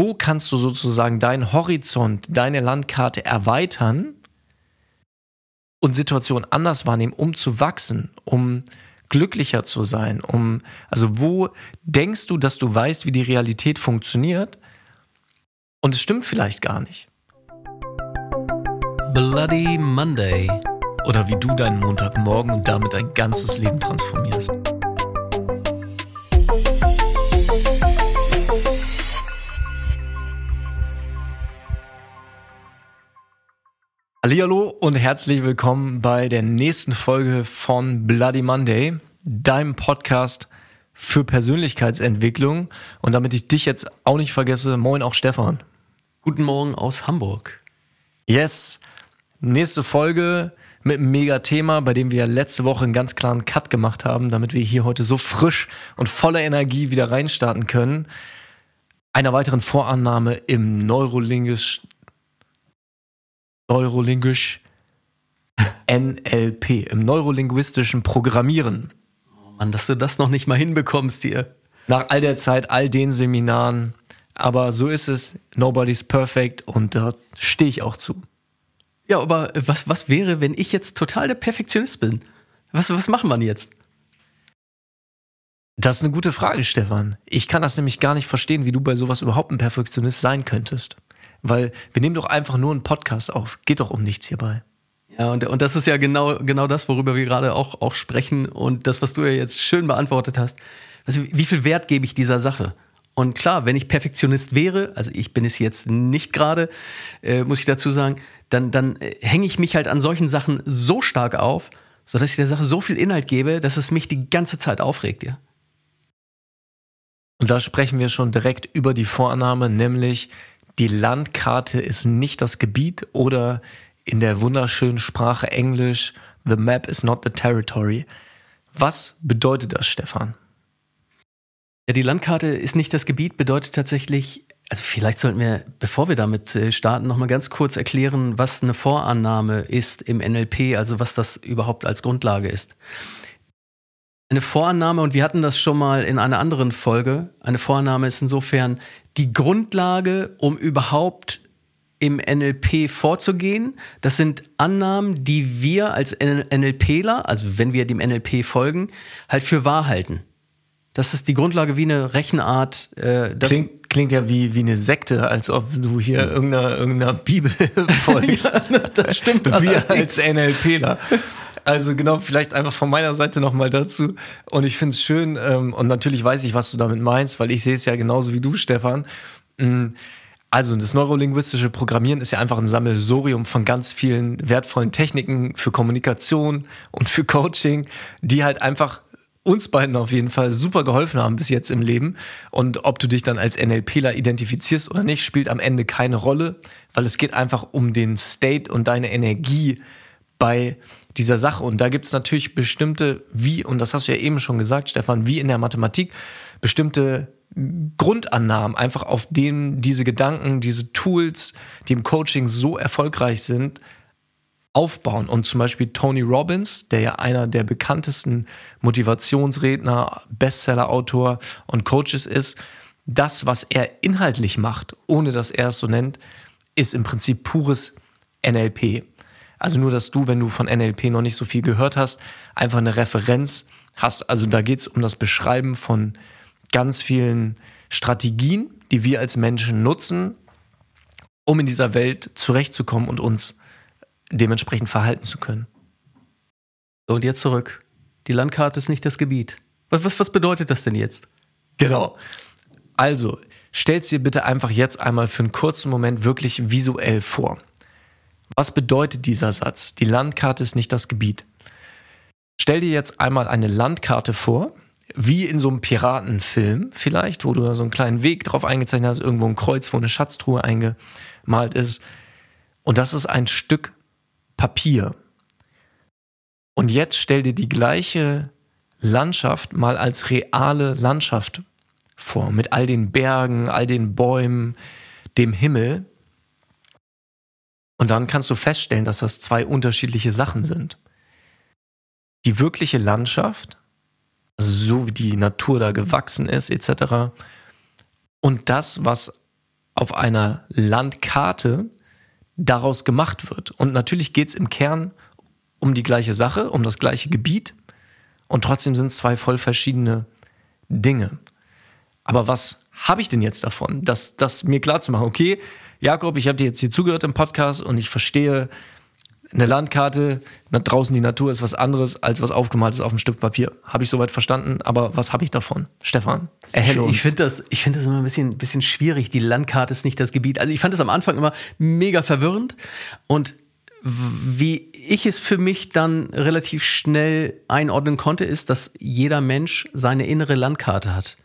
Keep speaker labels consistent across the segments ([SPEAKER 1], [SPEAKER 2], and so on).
[SPEAKER 1] wo kannst du sozusagen deinen Horizont, deine Landkarte erweitern und Situationen anders wahrnehmen, um zu wachsen, um glücklicher zu sein, um, also wo denkst du, dass du weißt, wie die Realität funktioniert und es stimmt vielleicht gar nicht.
[SPEAKER 2] Bloody Monday.
[SPEAKER 1] Oder wie du deinen Montagmorgen und damit dein ganzes Leben transformierst. Hallihallo und herzlich willkommen bei der nächsten Folge von Bloody Monday, deinem Podcast für Persönlichkeitsentwicklung. Und damit ich dich jetzt auch nicht vergesse, moin auch Stefan.
[SPEAKER 2] Guten Morgen aus Hamburg.
[SPEAKER 1] Yes, nächste Folge mit einem Mega-Thema, bei dem wir letzte Woche einen ganz klaren Cut gemacht haben, damit wir hier heute so frisch und voller Energie wieder reinstarten können. Einer weiteren Vorannahme im Neurolingisch Neurolingisch NLP, im neurolinguistischen Programmieren.
[SPEAKER 2] Oh Mann, dass du das noch nicht mal hinbekommst hier.
[SPEAKER 1] Nach all der Zeit, all den Seminaren. Aber so ist es. Nobody's perfect und da stehe ich auch zu.
[SPEAKER 2] Ja, aber was, was wäre, wenn ich jetzt total der Perfektionist bin? Was, was machen wir jetzt?
[SPEAKER 1] Das ist eine gute Frage, Stefan. Ich kann das nämlich gar nicht verstehen, wie du bei sowas überhaupt ein Perfektionist sein könntest. Weil wir nehmen doch einfach nur einen Podcast auf. Geht doch um nichts hierbei.
[SPEAKER 2] Ja, und, und das ist ja genau, genau das, worüber wir gerade auch, auch sprechen. Und das, was du ja jetzt schön beantwortet hast. Also, wie viel Wert gebe ich dieser Sache? Und klar, wenn ich Perfektionist wäre, also ich bin es jetzt nicht gerade, äh, muss ich dazu sagen, dann, dann äh, hänge ich mich halt an solchen Sachen so stark auf, sodass ich der Sache so viel Inhalt gebe, dass es mich die ganze Zeit aufregt, ja.
[SPEAKER 1] Und da sprechen wir schon direkt über die Vorannahme, nämlich die Landkarte ist nicht das Gebiet oder in der wunderschönen Sprache Englisch, the map is not the territory. Was bedeutet das, Stefan?
[SPEAKER 2] Ja, die Landkarte ist nicht das Gebiet, bedeutet tatsächlich, also vielleicht sollten wir, bevor wir damit äh, starten, nochmal ganz kurz erklären, was eine Vorannahme ist im NLP, also was das überhaupt als Grundlage ist. Eine Vorannahme, und wir hatten das schon mal in einer anderen Folge, eine Vorannahme ist insofern die Grundlage, um überhaupt im NLP vorzugehen. Das sind Annahmen, die wir als NLPler, also wenn wir dem NLP folgen, halt für wahr halten. Das ist die Grundlage wie eine Rechenart.
[SPEAKER 1] Äh, klingt, klingt ja wie, wie eine Sekte, als ob du hier irgendeiner, irgendeiner Bibel folgst. ja,
[SPEAKER 2] das stimmt.
[SPEAKER 1] Wir als NLPler. Also genau, vielleicht einfach von meiner Seite nochmal dazu. Und ich finde es schön ähm, und natürlich weiß ich, was du damit meinst, weil ich sehe es ja genauso wie du, Stefan. Mm, also das neurolinguistische Programmieren ist ja einfach ein Sammelsorium von ganz vielen wertvollen Techniken für Kommunikation und für Coaching, die halt einfach uns beiden auf jeden Fall super geholfen haben bis jetzt im Leben. Und ob du dich dann als NLPler identifizierst oder nicht, spielt am Ende keine Rolle, weil es geht einfach um den State und deine Energie bei dieser Sache. Und da gibt es natürlich bestimmte, wie, und das hast du ja eben schon gesagt, Stefan, wie in der Mathematik, bestimmte Grundannahmen, einfach auf denen diese Gedanken, diese Tools, die im Coaching so erfolgreich sind, aufbauen. Und zum Beispiel Tony Robbins, der ja einer der bekanntesten Motivationsredner, Bestseller-Autor und Coaches ist, das, was er inhaltlich macht, ohne dass er es so nennt, ist im Prinzip pures NLP. Also nur, dass du, wenn du von NLP noch nicht so viel gehört hast, einfach eine Referenz hast. Also da geht es um das Beschreiben von ganz vielen Strategien, die wir als Menschen nutzen, um in dieser Welt zurechtzukommen und uns dementsprechend verhalten zu können.
[SPEAKER 2] So, und jetzt zurück. Die Landkarte ist nicht das Gebiet. Was, was, was bedeutet das denn jetzt?
[SPEAKER 1] Genau. Also, stell's dir bitte einfach jetzt einmal für einen kurzen Moment wirklich visuell vor. Was bedeutet dieser Satz? Die Landkarte ist nicht das Gebiet. Stell dir jetzt einmal eine Landkarte vor, wie in so einem Piratenfilm vielleicht, wo du so einen kleinen Weg drauf eingezeichnet hast, irgendwo ein Kreuz, wo eine Schatztruhe eingemalt ist. Und das ist ein Stück Papier. Und jetzt stell dir die gleiche Landschaft mal als reale Landschaft vor, mit all den Bergen, all den Bäumen, dem Himmel. Und dann kannst du feststellen, dass das zwei unterschiedliche Sachen sind. Die wirkliche Landschaft, also so wie die Natur da gewachsen ist, etc. Und das, was auf einer Landkarte daraus gemacht wird. Und natürlich geht es im Kern um die gleiche Sache, um das gleiche Gebiet. Und trotzdem sind es zwei voll verschiedene Dinge. Aber was habe ich denn jetzt davon? Das, das mir klar zu machen, okay, Jakob, ich habe dir jetzt hier zugehört im Podcast und ich verstehe, eine Landkarte, draußen die Natur ist was anderes als was aufgemaltes auf einem Stück Papier. Habe ich soweit verstanden, aber was habe ich davon? Stefan,
[SPEAKER 2] erhelle uns. Ich finde das, ich find das immer ein bisschen, bisschen schwierig. Die Landkarte ist nicht das Gebiet. Also ich fand das am Anfang immer mega verwirrend und wie ich es für mich dann relativ schnell einordnen konnte, ist, dass jeder Mensch seine innere Landkarte hat.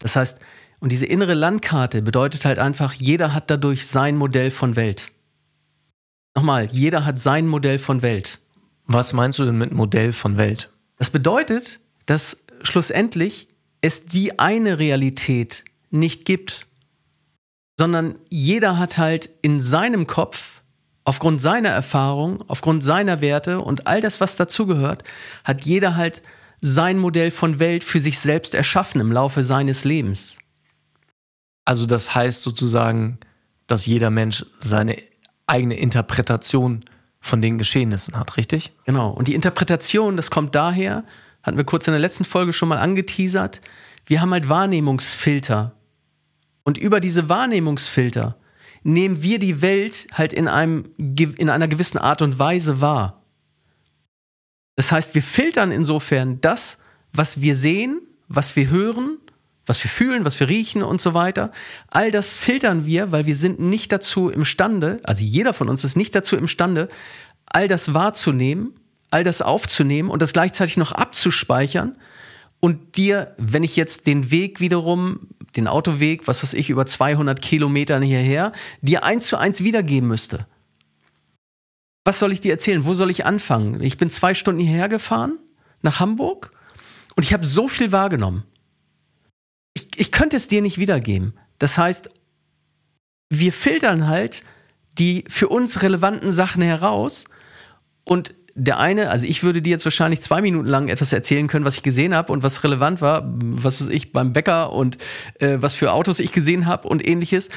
[SPEAKER 2] Das heißt, und diese innere Landkarte bedeutet halt einfach, jeder hat dadurch sein Modell von Welt. Nochmal, jeder hat sein Modell von Welt.
[SPEAKER 1] Was meinst du denn mit Modell von Welt?
[SPEAKER 2] Das bedeutet, dass schlussendlich es die eine Realität nicht gibt, sondern jeder hat halt in seinem Kopf, aufgrund seiner Erfahrung, aufgrund seiner Werte und all das, was dazugehört, hat jeder halt sein Modell von Welt für sich selbst erschaffen im Laufe seines Lebens.
[SPEAKER 1] Also das heißt sozusagen, dass jeder Mensch seine eigene Interpretation von den Geschehnissen hat, richtig?
[SPEAKER 2] Genau. Und die Interpretation, das kommt daher, hatten wir kurz in der letzten Folge schon mal angeteasert, wir haben halt Wahrnehmungsfilter. Und über diese Wahrnehmungsfilter nehmen wir die Welt halt in, einem, in einer gewissen Art und Weise wahr. Das heißt, wir filtern insofern das, was wir sehen, was wir hören was wir fühlen, was wir riechen und so weiter. All das filtern wir, weil wir sind nicht dazu imstande, also jeder von uns ist nicht dazu imstande, all das wahrzunehmen, all das aufzunehmen und das gleichzeitig noch abzuspeichern und dir, wenn ich jetzt den Weg wiederum, den Autoweg, was weiß ich, über 200 Kilometern hierher, dir eins zu eins wiedergeben müsste. Was soll ich dir erzählen? Wo soll ich anfangen? Ich bin zwei Stunden hierher gefahren, nach Hamburg, und ich habe so viel wahrgenommen ich, ich könnte es dir nicht wiedergeben. Das heißt, wir filtern halt die für uns relevanten Sachen heraus und der eine, also ich würde dir jetzt wahrscheinlich zwei Minuten lang etwas erzählen können, was ich gesehen habe und was relevant war, was weiß ich beim Bäcker und äh, was für Autos ich gesehen habe und ähnliches.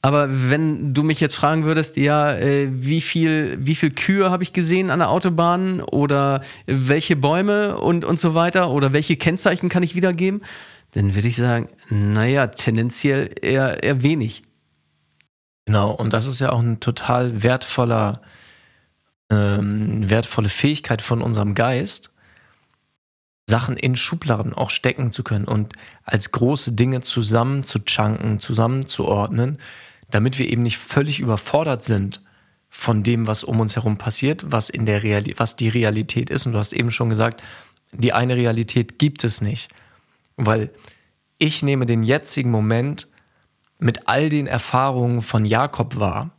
[SPEAKER 2] Aber wenn du mich jetzt fragen würdest, ja, äh, wie viel, wie viel Kühe habe ich gesehen an der Autobahn oder welche Bäume und, und so weiter oder welche Kennzeichen kann ich wiedergeben, dann würde ich sagen, naja, tendenziell eher, eher wenig.
[SPEAKER 1] Genau, und das ist ja auch ein total wertvoller, ähm, wertvolle Fähigkeit von unserem Geist, Sachen in Schubladen auch stecken zu können und als große Dinge zusammen zu chunken, zusammenzuordnen, damit wir eben nicht völlig überfordert sind von dem, was um uns herum passiert, was in der Realität, was die Realität ist. Und du hast eben schon gesagt, die eine Realität gibt es nicht. Weil ich nehme den jetzigen Moment mit all den Erfahrungen von Jakob wahr.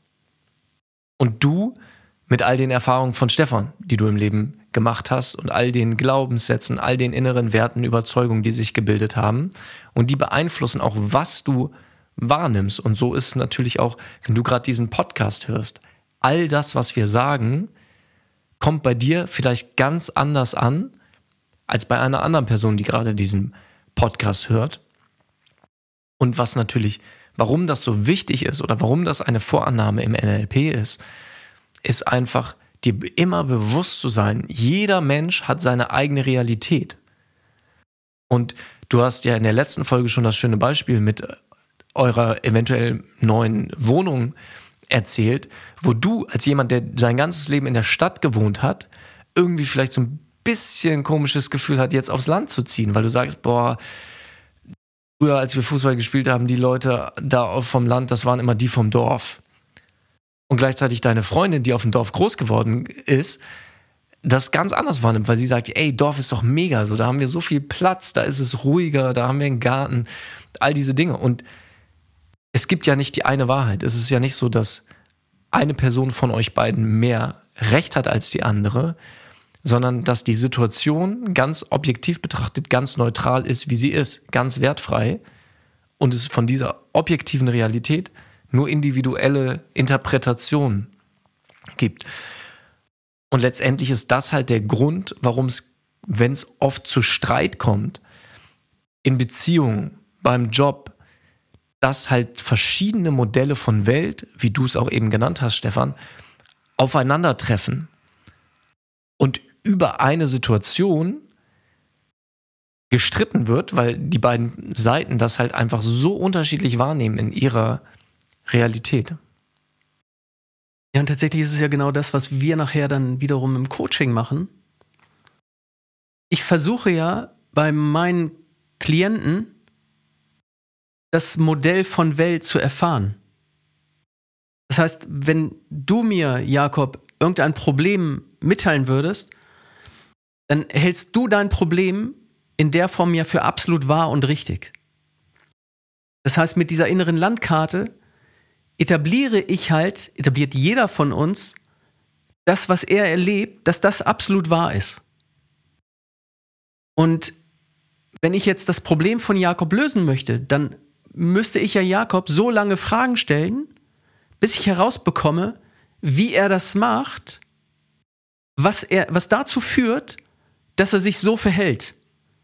[SPEAKER 1] Und du mit all den Erfahrungen von Stefan, die du im Leben gemacht hast und all den Glaubenssätzen, all den inneren Werten, Überzeugungen, die sich gebildet haben. Und die beeinflussen auch, was du wahrnimmst. Und so ist es natürlich auch, wenn du gerade diesen Podcast hörst. All das, was wir sagen, kommt bei dir vielleicht ganz anders an als bei einer anderen Person, die gerade diesen Podcast hört. Und was natürlich, warum das so wichtig ist oder warum das eine Vorannahme im NLP ist, ist einfach, dir immer bewusst zu sein, jeder Mensch hat seine eigene Realität. Und du hast ja in der letzten Folge schon das schöne Beispiel mit eurer eventuell neuen Wohnung erzählt, wo du als jemand, der sein ganzes Leben in der Stadt gewohnt hat, irgendwie vielleicht so ein bisschen komisches Gefühl hat, jetzt aufs Land zu ziehen, weil du sagst, boah, früher, als wir Fußball gespielt haben, die Leute da vom Land, das waren immer die vom Dorf. Und gleichzeitig deine Freundin, die auf dem Dorf groß geworden ist, das ganz anders wahrnimmt, weil sie sagt, ey, Dorf ist doch mega, so, da haben wir so viel Platz, da ist es ruhiger, da haben wir einen Garten, all diese Dinge. Und es gibt ja nicht die eine Wahrheit. Es ist ja nicht so, dass eine Person von euch beiden mehr Recht hat als die andere, sondern dass die Situation ganz objektiv betrachtet ganz neutral ist, wie sie ist, ganz wertfrei und es von dieser objektiven Realität nur individuelle Interpretationen gibt. Und letztendlich ist das halt der Grund, warum es, wenn es oft zu Streit kommt, in Beziehungen, beim Job, dass halt verschiedene Modelle von Welt, wie du es auch eben genannt hast, Stefan, aufeinandertreffen und über eine Situation gestritten wird, weil die beiden Seiten das halt einfach so unterschiedlich wahrnehmen in ihrer Realität.
[SPEAKER 2] Ja, und tatsächlich ist es ja genau das, was wir nachher dann wiederum im Coaching machen. Ich versuche ja bei meinen Klienten das Modell von Welt zu erfahren. Das heißt, wenn du mir, Jakob, irgendein Problem mitteilen würdest, dann hältst du dein Problem in der Form ja für absolut wahr und richtig. Das heißt, mit dieser inneren Landkarte etabliere ich halt, etabliert jeder von uns das, was er erlebt, dass das absolut wahr ist. Und wenn ich jetzt das Problem von Jakob lösen möchte, dann müsste ich ja Jakob so lange Fragen stellen, bis ich herausbekomme, wie er das macht, was, er, was dazu führt, dass er sich so verhält.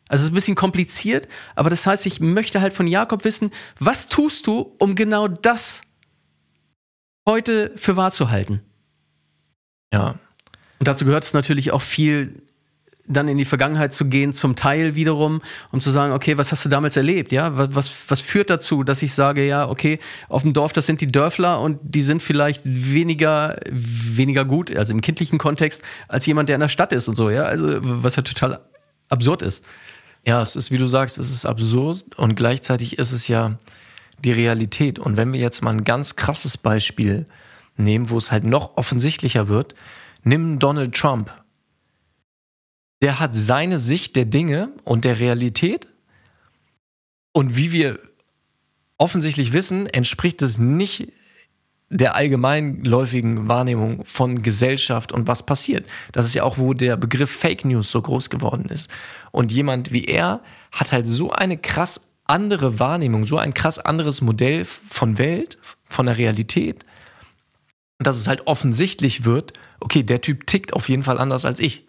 [SPEAKER 2] Also es ist ein bisschen kompliziert, aber das heißt, ich möchte halt von Jakob wissen, was tust du, um genau das heute für wahr zu halten?
[SPEAKER 1] Ja.
[SPEAKER 2] Und dazu gehört es natürlich auch viel dann in die Vergangenheit zu gehen, zum Teil wiederum, um zu sagen, okay, was hast du damals erlebt? Ja, was, was, was führt dazu, dass ich sage, ja, okay, auf dem Dorf, das sind die Dörfler und die sind vielleicht weniger, weniger gut, also im kindlichen Kontext, als jemand, der in der Stadt ist und so, ja, also was ja total absurd ist.
[SPEAKER 1] Ja, es ist, wie du sagst, es ist absurd und gleichzeitig ist es ja die Realität. Und wenn wir jetzt mal ein ganz krasses Beispiel nehmen, wo es halt noch offensichtlicher wird, nimm Donald Trump der hat seine Sicht der Dinge und der Realität. Und wie wir offensichtlich wissen, entspricht es nicht der allgemeinläufigen Wahrnehmung von Gesellschaft und was passiert. Das ist ja auch, wo der Begriff Fake News so groß geworden ist. Und jemand wie er hat halt so eine krass andere Wahrnehmung, so ein krass anderes Modell von Welt, von der Realität, dass es halt offensichtlich wird, okay, der Typ tickt auf jeden Fall anders als ich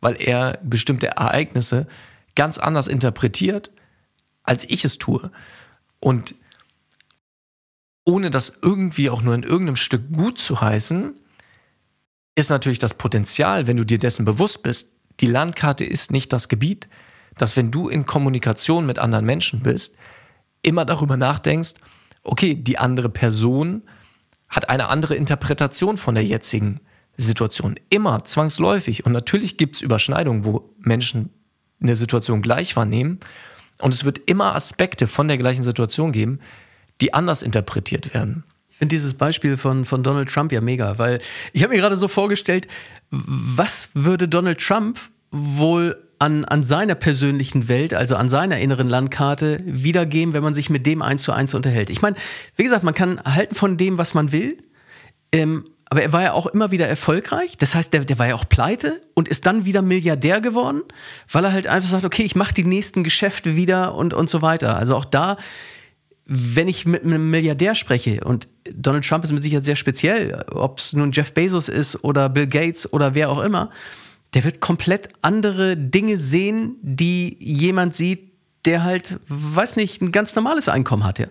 [SPEAKER 1] weil er bestimmte Ereignisse ganz anders interpretiert, als ich es tue. Und ohne das irgendwie auch nur in irgendeinem Stück gut zu heißen, ist natürlich das Potenzial, wenn du dir dessen bewusst bist, die Landkarte ist nicht das Gebiet, dass wenn du in Kommunikation mit anderen Menschen bist, immer darüber nachdenkst, okay, die andere Person hat eine andere Interpretation von der jetzigen Situation. Immer zwangsläufig. Und natürlich gibt es Überschneidungen, wo Menschen eine Situation gleich wahrnehmen. Und es wird immer Aspekte von der gleichen Situation geben, die anders interpretiert werden.
[SPEAKER 2] Ich finde dieses Beispiel von, von Donald Trump ja mega, weil ich habe mir gerade so vorgestellt, was würde Donald Trump wohl an, an seiner persönlichen Welt, also an seiner inneren Landkarte, wiedergeben, wenn man sich mit dem eins zu eins unterhält. Ich meine, wie gesagt, man kann halten von dem, was man will. Ähm, aber er war ja auch immer wieder erfolgreich. Das heißt, der, der war ja auch pleite und ist dann wieder Milliardär geworden, weil er halt einfach sagt, okay, ich mache die nächsten Geschäfte wieder und, und so weiter. Also auch da, wenn ich mit einem Milliardär spreche und Donald Trump ist mit Sicherheit sehr speziell, ob es nun Jeff Bezos ist oder Bill Gates oder wer auch immer, der wird komplett andere Dinge sehen, die jemand sieht, der halt, weiß nicht, ein ganz normales Einkommen hat, ja.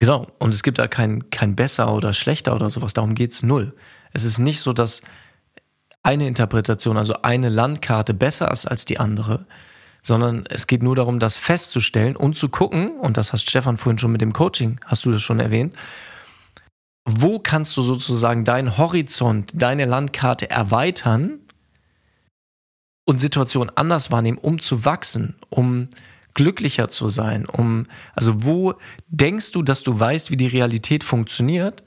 [SPEAKER 1] Genau, und es gibt da kein, kein besser oder schlechter oder sowas, darum geht's null. Es ist nicht so, dass eine Interpretation, also eine Landkarte besser ist als die andere, sondern es geht nur darum, das festzustellen und zu gucken, und das hast Stefan vorhin schon mit dem Coaching, hast du das schon erwähnt, wo kannst du sozusagen deinen Horizont, deine Landkarte erweitern und Situationen anders wahrnehmen, um zu wachsen, um glücklicher zu sein, um, also wo denkst du, dass du weißt, wie die Realität funktioniert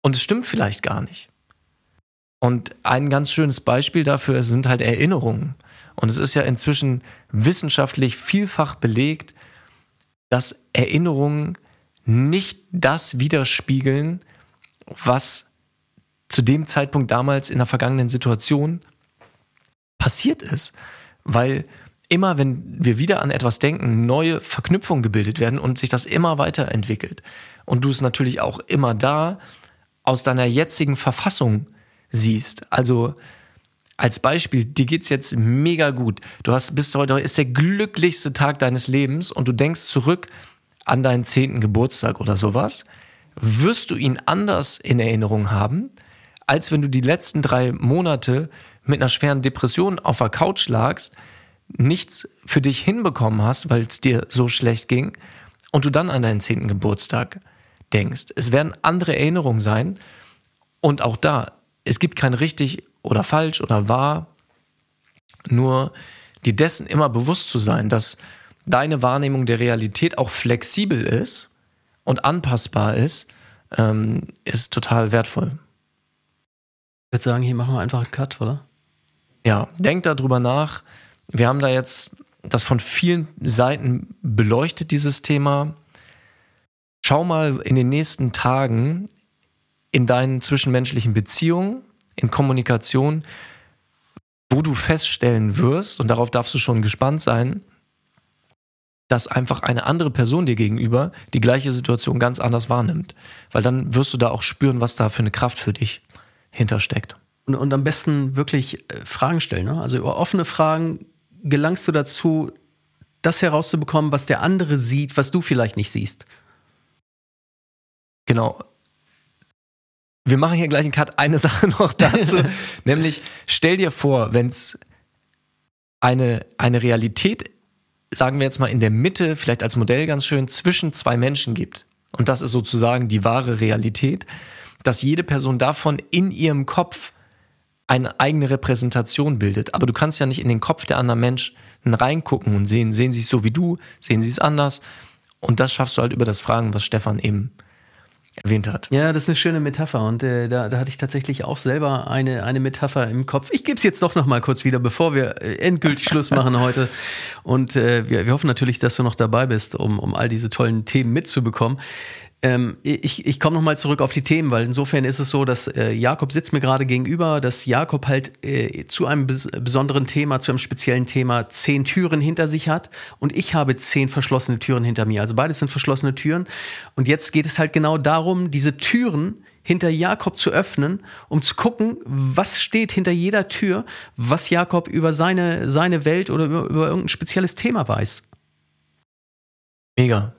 [SPEAKER 1] und es stimmt vielleicht gar nicht. Und ein ganz schönes Beispiel dafür sind halt Erinnerungen. Und es ist ja inzwischen wissenschaftlich vielfach belegt, dass Erinnerungen nicht das widerspiegeln, was zu dem Zeitpunkt damals in der vergangenen Situation passiert ist. Weil immer, wenn wir wieder an etwas denken, neue Verknüpfungen gebildet werden und sich das immer weiterentwickelt. Und du es natürlich auch immer da aus deiner jetzigen Verfassung siehst. Also als Beispiel, dir geht's jetzt mega gut. Du hast bis heute ist der glücklichste Tag deines Lebens und du denkst zurück an deinen zehnten Geburtstag oder sowas, wirst du ihn anders in Erinnerung haben, als wenn du die letzten drei Monate mit einer schweren Depression auf der Couch lagst, nichts für dich hinbekommen hast, weil es dir so schlecht ging und du dann an deinen zehnten Geburtstag denkst. Es werden andere Erinnerungen sein und auch da, es gibt kein richtig oder falsch oder wahr, nur dir dessen immer bewusst zu sein, dass deine Wahrnehmung der Realität auch flexibel ist und anpassbar ist, ähm, ist total wertvoll.
[SPEAKER 2] Ich würde sagen, hier machen wir einfach einen Cut, oder?
[SPEAKER 1] Ja, denk darüber nach. Wir haben da jetzt das von vielen Seiten beleuchtet, dieses Thema. Schau mal in den nächsten Tagen in deinen zwischenmenschlichen Beziehungen, in Kommunikation, wo du feststellen wirst, und darauf darfst du schon gespannt sein, dass einfach eine andere Person dir gegenüber die gleiche Situation ganz anders wahrnimmt. Weil dann wirst du da auch spüren, was da für eine Kraft für dich hintersteckt.
[SPEAKER 2] Und, und am besten wirklich äh, Fragen stellen. Ne? Also über offene Fragen gelangst du dazu, das herauszubekommen, was der andere sieht, was du vielleicht nicht siehst.
[SPEAKER 1] Genau. Wir machen hier gleich einen Cut. Eine Sache noch dazu. nämlich, stell dir vor, wenn es eine, eine Realität sagen wir jetzt mal, in der Mitte, vielleicht als Modell ganz schön, zwischen zwei Menschen gibt. Und das ist sozusagen die wahre Realität, dass jede Person davon in ihrem Kopf eine eigene Repräsentation bildet. Aber du kannst ja nicht in den Kopf der anderen Menschen reingucken und sehen, sehen sie es so wie du, sehen sie es anders. Und das schaffst du halt über das Fragen, was Stefan eben erwähnt hat.
[SPEAKER 2] Ja, das ist eine schöne Metapher und äh, da, da hatte ich tatsächlich auch selber eine, eine Metapher im Kopf. Ich gebe es jetzt doch noch mal kurz wieder, bevor wir äh, endgültig Schluss machen heute. Und äh, wir, wir hoffen natürlich, dass du noch dabei bist, um, um all diese tollen Themen mitzubekommen. Ähm, ich ich komme nochmal zurück auf die Themen, weil insofern ist es so, dass äh, Jakob sitzt mir gerade gegenüber, dass Jakob halt äh, zu einem bes besonderen Thema, zu einem speziellen Thema zehn Türen hinter sich hat und ich habe zehn verschlossene Türen hinter mir. Also beides sind verschlossene Türen. Und jetzt geht es halt genau darum, diese Türen hinter Jakob zu öffnen, um zu gucken, was steht hinter jeder Tür, was Jakob über seine, seine Welt oder über, über irgendein spezielles Thema weiß.
[SPEAKER 1] Mega.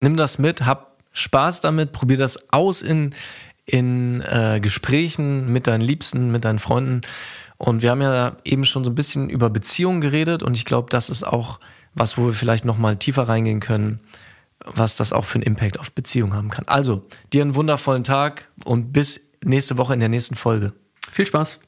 [SPEAKER 1] Nimm das mit, hab Spaß damit, probier das aus in, in äh, Gesprächen mit deinen Liebsten, mit deinen Freunden. Und wir haben ja eben schon so ein bisschen über Beziehungen geredet und ich glaube, das ist auch was, wo wir vielleicht nochmal tiefer reingehen können, was das auch für einen Impact auf Beziehungen haben kann. Also, dir einen wundervollen Tag und bis nächste Woche in der nächsten Folge.
[SPEAKER 2] Viel Spaß.